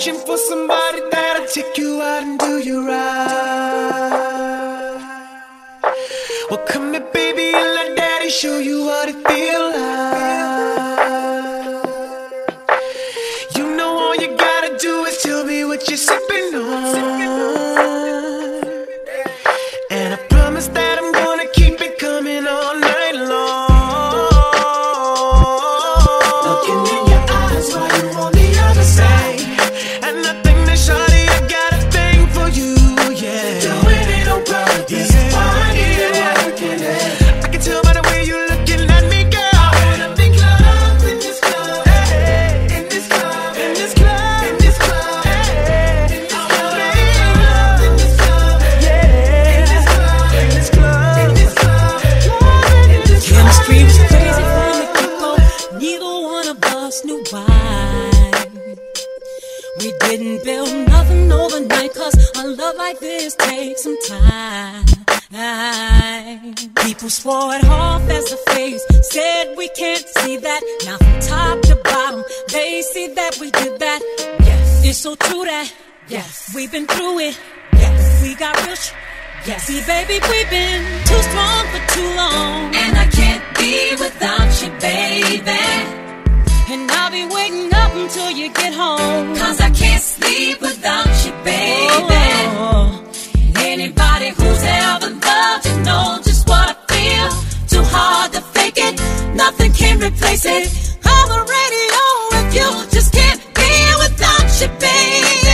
searching for somebody that'll take you out and do you right. Well, come here, baby, and let daddy show you so true that. Yes, we've been through it. Yes, we got. Sh- yes, see, baby, we've been too strong for too long, and I can't be without you, baby. And I'll be waiting up until you get home. Cause I can't sleep without you, baby. Oh. Anybody who's ever loved you know just what I feel. Too hard to fake it, nothing can replace it. I'm a radio if you just can't be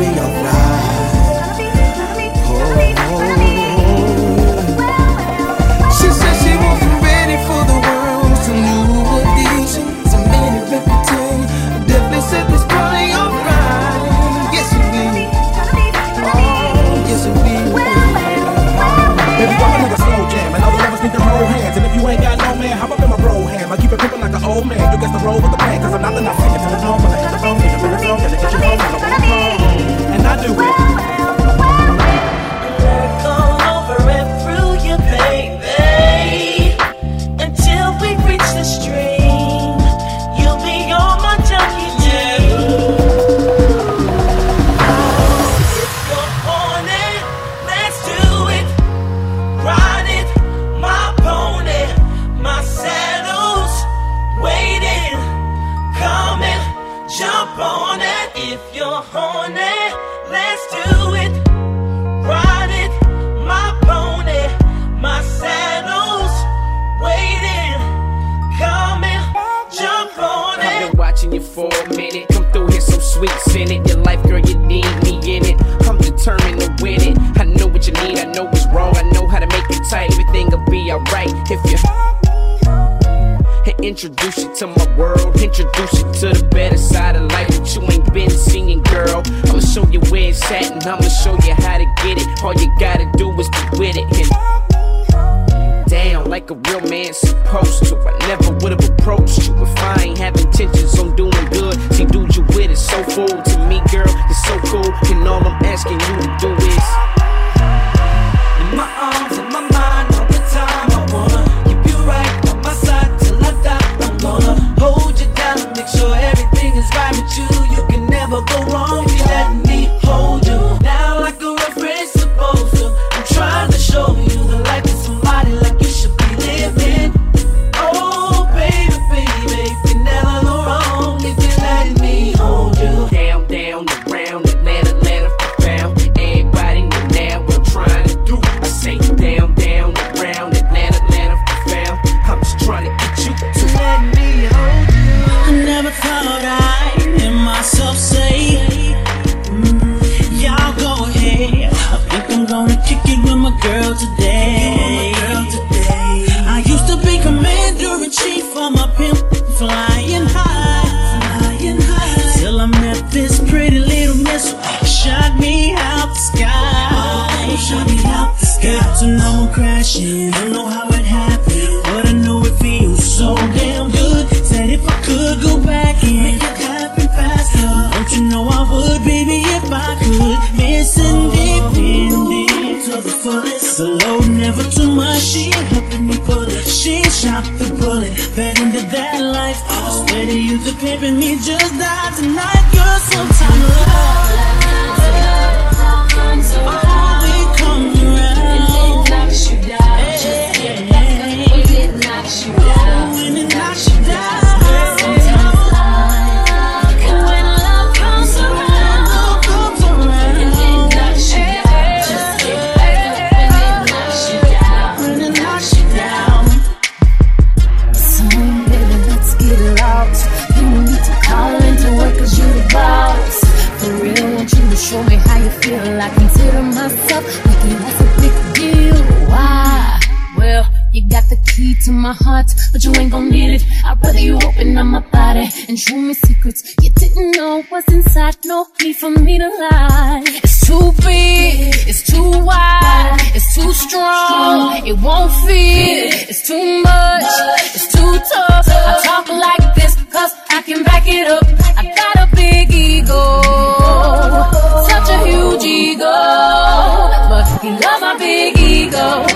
this party for a minute. Come through here so sweet, send it. Your life, girl, you need me in it. I'm determined to win it. I know what you need, I know what's wrong. I know how to make it tight. Everything will be alright if you. Introduce you to my world, introduce you to the better side of life that you ain't been seeing, girl. I'ma show you where it's at, and I'ma show you how to get it. All you gotta do is be with it. And down like a real man supposed to. I never would have approached you if I ain't have intentions on doing good. See, dude, you with it so full to me, girl. It's so cool. And all I'm asking you to do is myself say, mm, y'all go ahead. I think I'm gonna kick it with my girl today. I used to be commander in chief on my pimp, flying high, high. Till I met this pretty little missile, shot me out the sky. Oh, shot me out the sky. Got to know I'm crashing. Don't know how it happened. She helping me pull it. She shot the bullet. Fed into that life. Steady you the pimping me just die tonight. Girl, sometime love. Always my heart, but you ain't gon' need it. I'd rather you open up my body and show me secrets you didn't know what's inside. No need for me to lie. It's too big, it's too wide, it's too strong, it won't fit. It's too much, it's too tough. I talk like this cause I can back it up. I got a big ego, such a huge ego. But you love my big ego.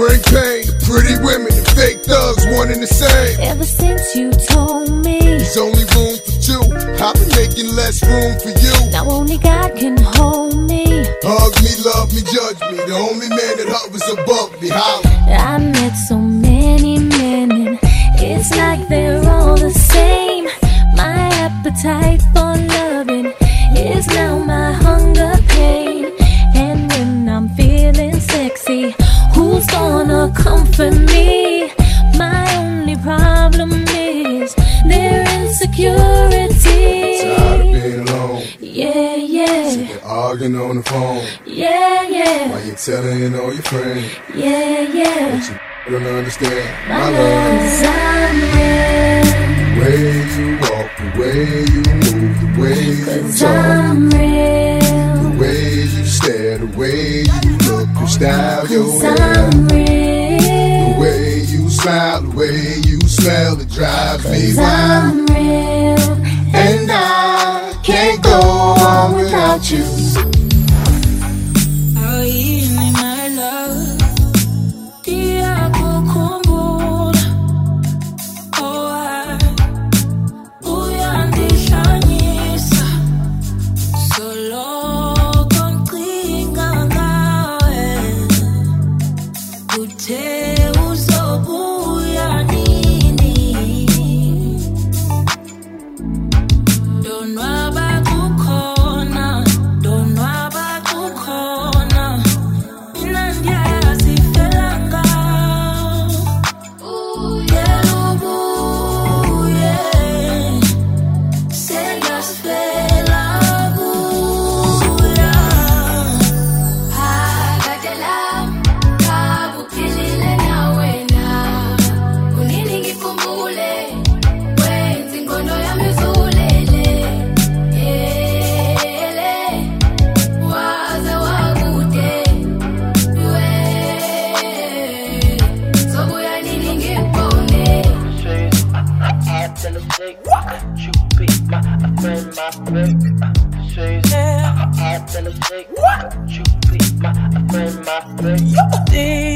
Bring pain to pretty women and fake thugs, one and the same. Ever since you told me, There's only room for two. I've been making less room for you. now only God can hold me. Hug me, love me, judge me. The only man that hovers above me. Holla. I met so many men, and it's like they're insecurity. Tired of being alone. Yeah, yeah, You're arguing on the phone. yeah, yeah, While you're telling all your friends. yeah, yeah. But you don't understand my My love. love's unreal. The way you walk, the way you move, the way you talk. I'm real. The way you stare, the way you look, you style your Cause. I'm real. Smile, the way you smell, it drives me Cause wild. I'm real. And I can't go on without you. my friend, my friend. You think.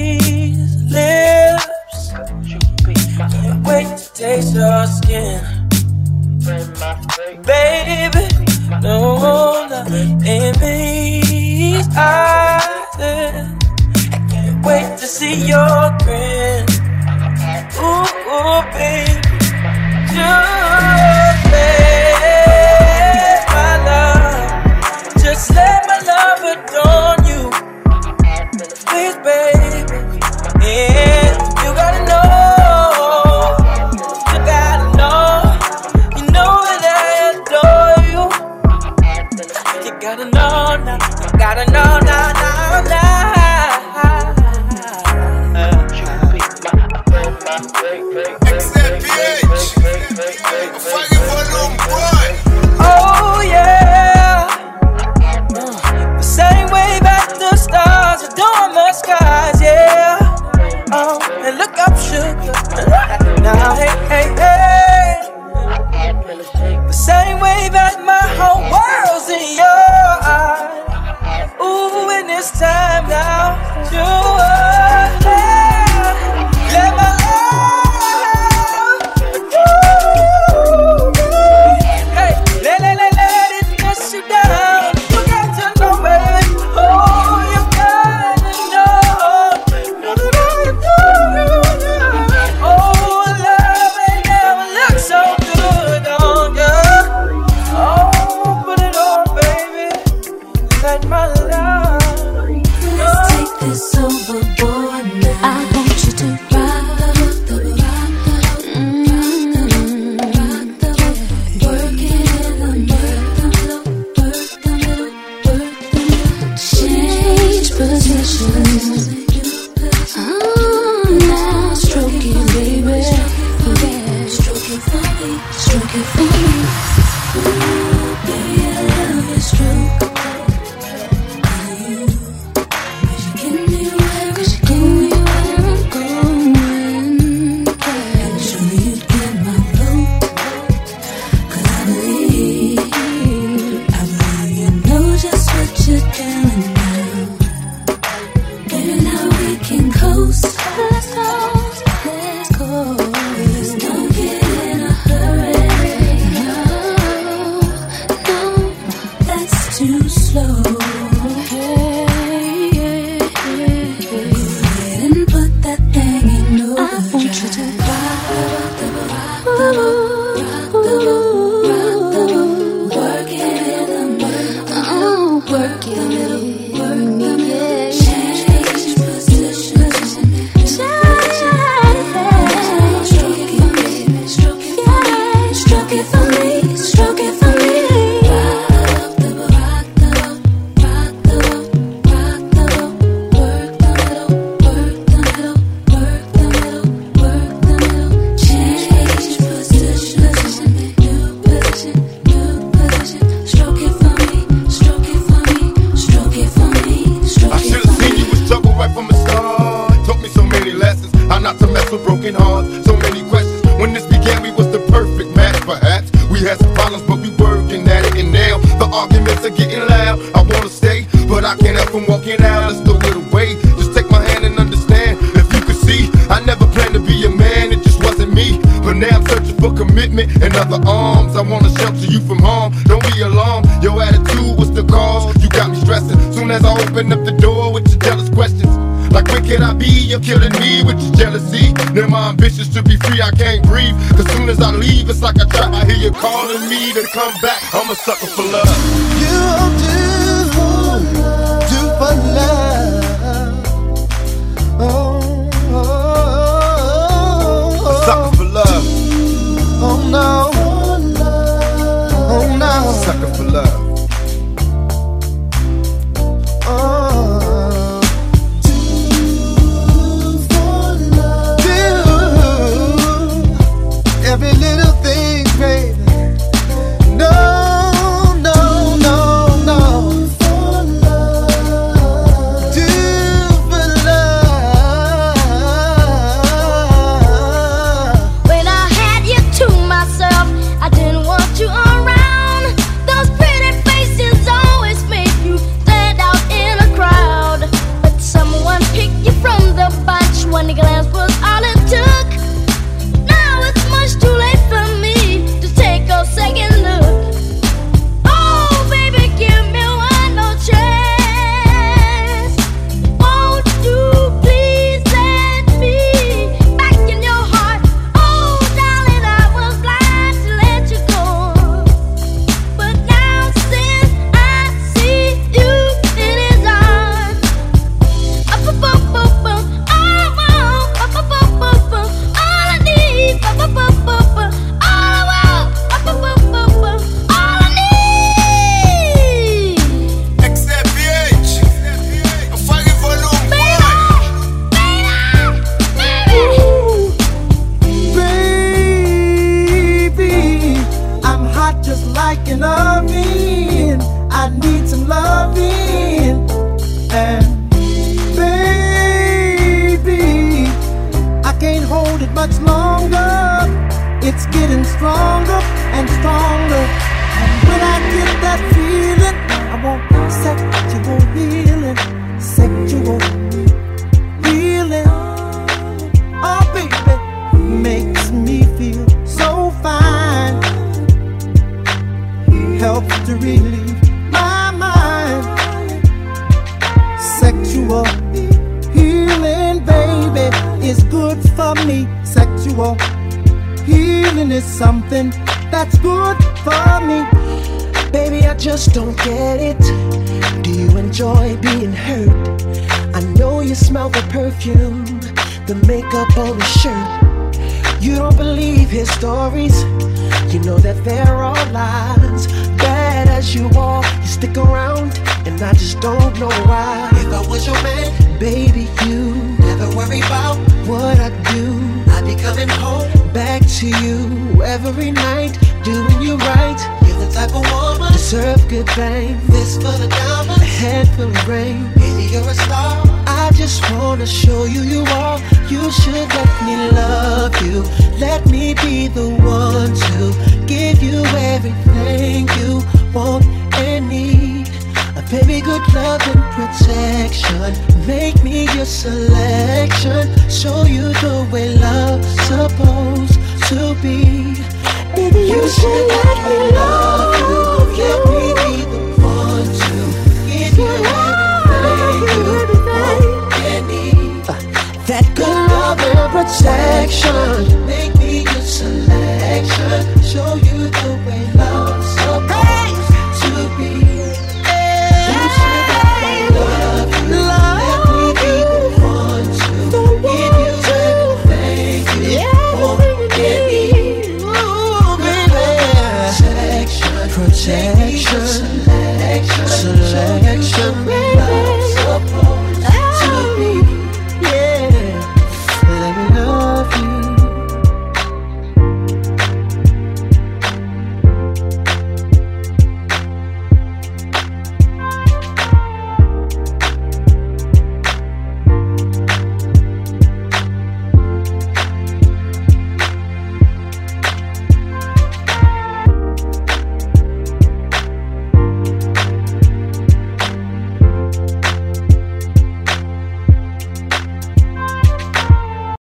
close. bitches to be free, I can't breathe. Cause soon as I leave, it's like a trap. I hear you calling me to come back. I'm a sucker for love. You do, do for love. Oh, oh, oh, a sucker for love. Oh no. Oh no. A sucker for love. Oh, to relieve my mind. Sexual healing, baby, is good for me. Sexual healing is something that's good for me. Baby, I just don't get it. Do you enjoy being hurt? I know you smell the perfume, the makeup on his shirt. You don't believe his stories. You know that they're all lies. Don't know why. If I was your man, baby, you never worry about what I do. I'd be coming home back to you every night, doing you right. You're the type of woman deserve good things. This for the diamonds, a head full of rain. Baby, you're a star. I just wanna show you you are. You should let me love you. Let me be the one to give you everything you want and need. Baby, good love and protection. Make me your selection. Show you the way love's supposed to be. Baby, you, should let me love you. Let me be the one to give you everything you want and need. That good love and protection. Make me your selection. Show you.